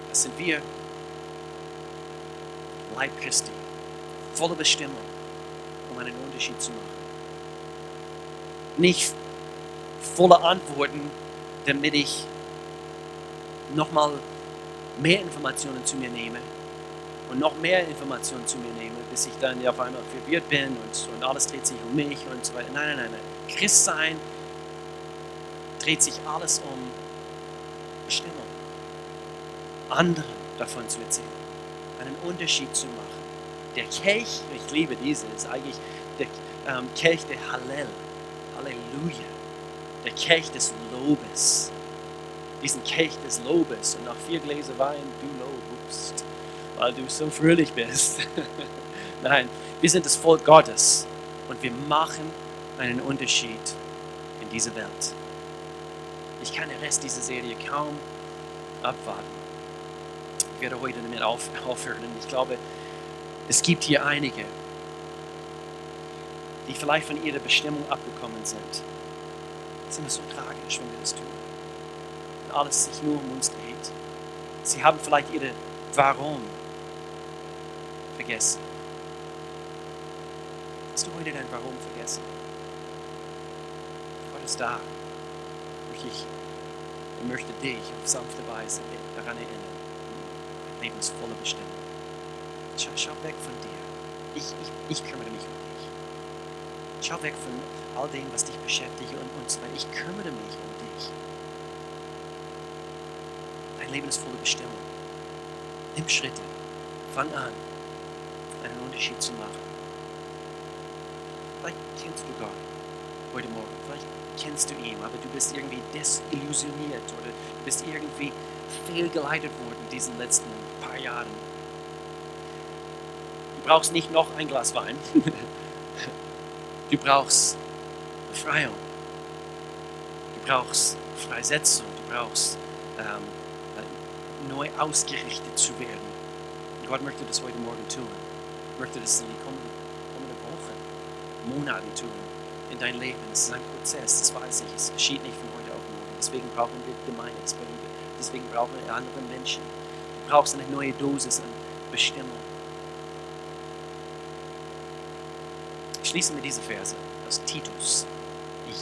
Das sind wir, Leib Christi, voller Bestimmung, um einen Unterschied zu machen. Nicht voller Antworten, damit ich nochmal mehr Informationen zu mir nehme und noch mehr Informationen zu mir nehme, bis ich dann auf einmal verwirrt bin und, und alles dreht sich um mich und so weiter. Nein, nein, nein, nein. Christ sein dreht sich alles um Bestimmung. Anderen davon zu erzählen, einen Unterschied zu machen. Der Kelch, ich liebe diese, ist eigentlich der ähm, Kelch der Hallel. Halleluja. Der Kelch des Lobes. Diesen Kelch des Lobes. Und nach vier Gläser Wein, du lobst, weil du so fröhlich bist. Nein, wir sind das Volk Gottes und wir machen einen Unterschied in dieser Welt. Ich kann den Rest dieser Serie kaum abwarten. Ich werde heute damit aufhören. Ich glaube, es gibt hier einige, die vielleicht von ihrer Bestimmung abgekommen sind. Es ist immer so tragisch, wenn wir das tun. Und alles sich nur um uns dreht. Sie haben vielleicht ihre Warum vergessen. Hast du heute dein Warum vergessen? Gott ist da. Ich möchte dich auf sanfte Weise daran erinnern. Dein Leben ist voller Bestimmung. Schau, schau weg von dir. Ich, ich, ich kümmere mich um dich. Schau weg von all dem, was dich beschäftigt und, und so weiter. Ich kümmere mich um dich. Dein Leben ist voller Bestimmung. Nimm Schritte. Fang an, einen Unterschied zu machen. Vielleicht kennst du Gott heute Morgen. Vielleicht kennst du ihn, aber du bist irgendwie desillusioniert oder du bist irgendwie fehlgeleitet worden in diesen letzten paar Jahren. Du brauchst nicht noch ein Glas Wein. Du brauchst Befreiung. Du brauchst Freisetzung. Du brauchst ähm, neu ausgerichtet zu werden. Und Gott möchte das heute Morgen tun. Ich möchte das in den kommenden, kommenden Wochen, Monaten tun in dein Leben. Es ist ein Prozess, das weiß ich. Es geschieht nicht von heute auf morgen. Deswegen brauchen wir Gemeindesberichte. Deswegen brauchen wir andere Menschen. Du brauchst eine neue Dosis an Bestimmung. Ich schließe mit dieser Verse aus Titus. Ich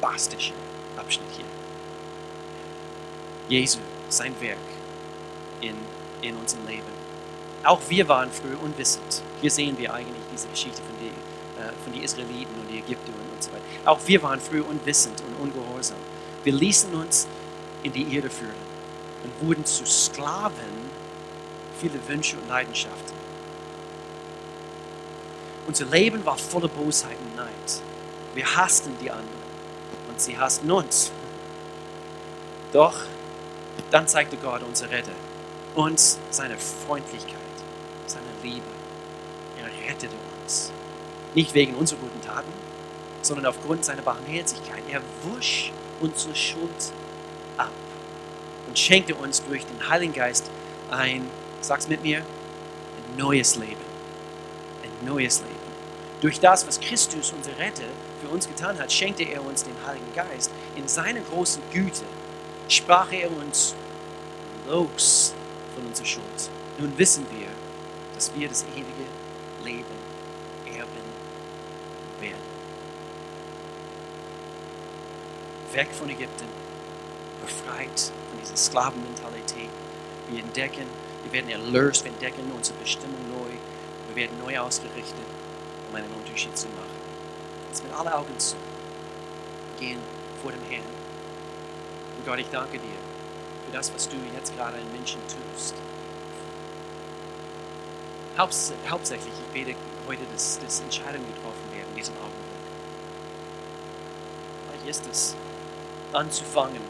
bombastische Abschnitt hier. Jesu, sein Werk in, in unserem Leben. Auch wir waren früher unwissend. Hier sehen wir eigentlich diese Geschichte von den, äh, von den Israeliten und den Ägyptern und so weiter. Auch wir waren früher unwissend und ungehorsam. Wir ließen uns in die Irre führen und wurden zu Sklaven vieler Wünsche und Leidenschaften. Unser Leben war voller Bosheit und Neid. Wir hassten die anderen und sie hassten uns. Doch dann zeigte Gott, unser Retter, uns seine Freundlichkeit, seine Liebe. Er rettete uns. Nicht wegen unserer guten Taten, sondern aufgrund seiner Barmherzigkeit. Er wusch unsere Schuld ab und schenkte uns durch den Heiligen Geist ein, sag's mit mir, ein neues Leben. Ein neues Leben. Durch das, was Christus, unser Retter, für uns getan hat, schenkte er uns den Heiligen Geist. In seiner großen Güte sprach er uns los von unserer Schuld. Nun wissen wir, dass wir das ewige Leben erben werden. Weg von Ägypten, befreit von dieser Sklavenmentalität. Wir entdecken, wir werden erlöst, wir entdecken unsere Bestimmung neu. Wir werden neu ausgerichtet, um einen Unterschied zu machen. Jetzt mit allen Augen zu gehen vor dem Herrn. Und Gott, ich danke dir für das, was du jetzt gerade in Menschen tust. Haupts hauptsächlich, ich bete heute, dass, dass Entscheidungen getroffen werden in diesem Augenblick. Vielleicht ist es anzufangen,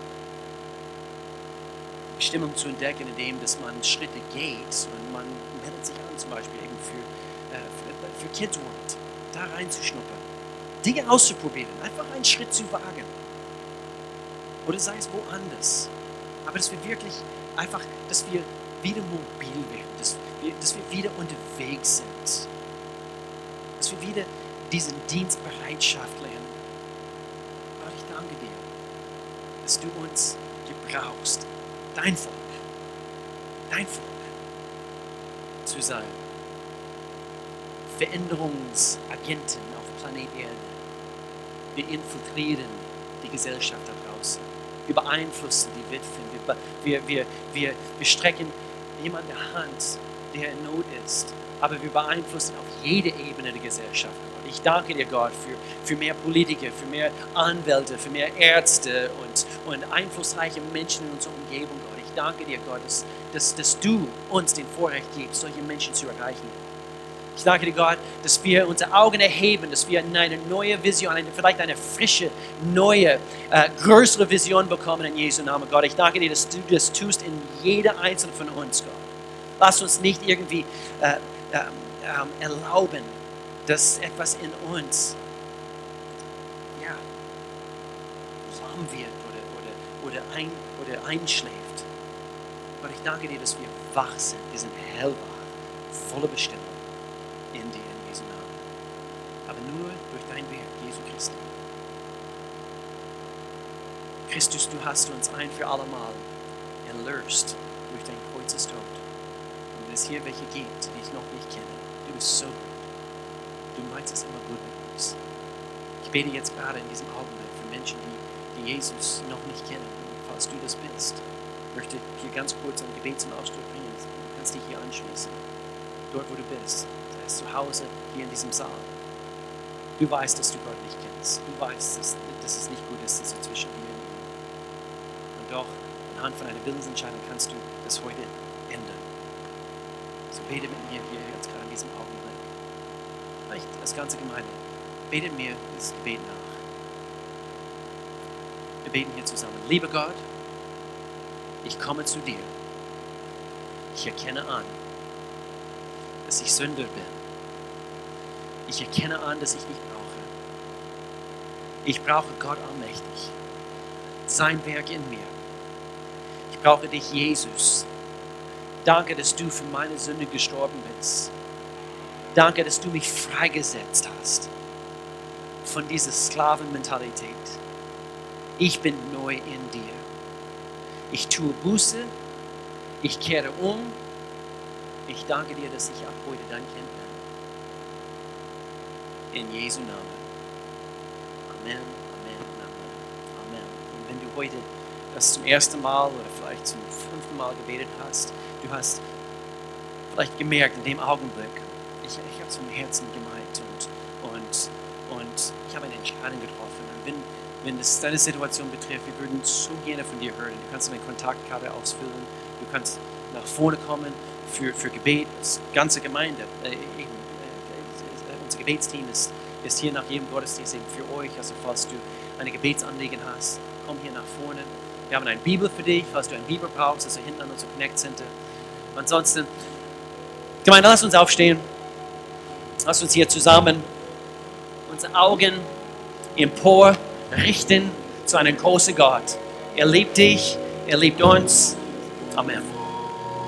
Bestimmung zu entdecken, indem dass man Schritte geht und man meldet sich an, zum Beispiel eben für, äh, für, Kids da reinzuschnuppern, Dinge auszuprobieren, einfach einen Schritt zu wagen. Oder sei es woanders. Aber dass wir wirklich einfach, dass wir wieder mobil werden, dass wir, dass wir wieder unterwegs sind wir wieder diesen Dienstbereitschaft lernen. Gott, ich danke dir, dass du uns gebrauchst, dein Volk, dein Volk zu sein. Veränderungsagenten auf Planet Erde. Wir infiltrieren die Gesellschaft da draußen. Wir beeinflussen die Witwen. Wir, wir, wir, wir, wir strecken jemand der Hand, der in Not ist. Aber wir beeinflussen auf jede Ebene der Gesellschaft. Ich danke dir, Gott, für, für mehr Politiker, für mehr Anwälte, für mehr Ärzte und, und einflussreiche Menschen in unserer Umgebung, Gott. Ich danke dir, Gott, dass, dass, dass du uns den Vorrecht gibst, solche Menschen zu erreichen. Ich danke dir, Gott, dass wir unsere Augen erheben, dass wir eine neue Vision, eine, vielleicht eine frische, neue, äh, größere Vision bekommen in Jesu Namen, Gott. Ich danke dir, dass du das tust in jeder einzelnen von uns, Gott. Lass uns nicht irgendwie äh, äh, erlauben, dass etwas in uns ja, lahm wird oder, oder, oder, ein, oder einschläft. Gott, ich danke dir, dass wir wach sind, wir sind hellwach, voller Bestimmung in dir, in Jesu Namen. Aber nur durch dein Werk, Jesu Christi. Christus, du hast uns ein für allemal erlöst durch dein Kreuzestod. Und wenn es hier welche gibt, die ich noch nicht kenne, du bist so gut. Du meinst es immer gut mit uns. Ich bete jetzt gerade in diesem Augenblick für Menschen, die, die Jesus noch nicht kennen. falls du das bist, möchte ich hier ganz kurz ein Gebet zum Ausdruck bringen. Du kannst dich hier anschließen. Dort, wo du bist ist zu Hause hier in diesem Saal. Du weißt, dass du Gott nicht kennst. Du weißt, dass, dass es nicht gut ist, dass er zwischen dir und ihm. Und doch, anhand von einer Willensentscheidung kannst du das heute ändern. So bete mit mir hier jetzt gerade in diesem Augenblick. Vielleicht das ganze Gemeinde. Bete mir dieses Gebet nach. Wir beten hier zusammen. Lieber Gott, ich komme zu dir. Ich erkenne an, dass ich Sünder bin. Ich erkenne an, dass ich dich brauche. Ich brauche Gott allmächtig. Sein Werk in mir. Ich brauche dich, Jesus. Danke, dass du für meine Sünde gestorben bist. Danke, dass du mich freigesetzt hast von dieser Sklavenmentalität. Ich bin neu in dir. Ich tue Buße. Ich kehre um ich danke dir, dass ich ab heute dein Kind bin. In Jesu Namen. Amen, Amen, Amen, Amen. Und wenn du heute das zum ersten Mal oder vielleicht zum fünften Mal gebetet hast, du hast vielleicht gemerkt in dem Augenblick, ich, ich habe es vom Herzen gemeint und, und, und ich habe eine Entscheidung getroffen. Und wenn, wenn das deine Situation betrifft, wir würden so gerne von dir hören. Du kannst eine Kontaktkarte ausfüllen, du kannst nach vorne kommen für, für Gebet, ganze Gemeinde. Äh, eben, äh, unser Gebetsteam ist, ist hier nach jedem Gottesdienst eben für euch. Also falls du eine Gebetsanliegen hast, komm hier nach vorne. Wir haben eine Bibel für dich, falls du eine Bibel brauchst, also hinten an unserem Connect Center. Ansonsten, Gemeinde, lass uns aufstehen. Lass uns hier zusammen unsere Augen empor richten zu einem großen Gott. Er liebt dich, er liebt uns. Amen.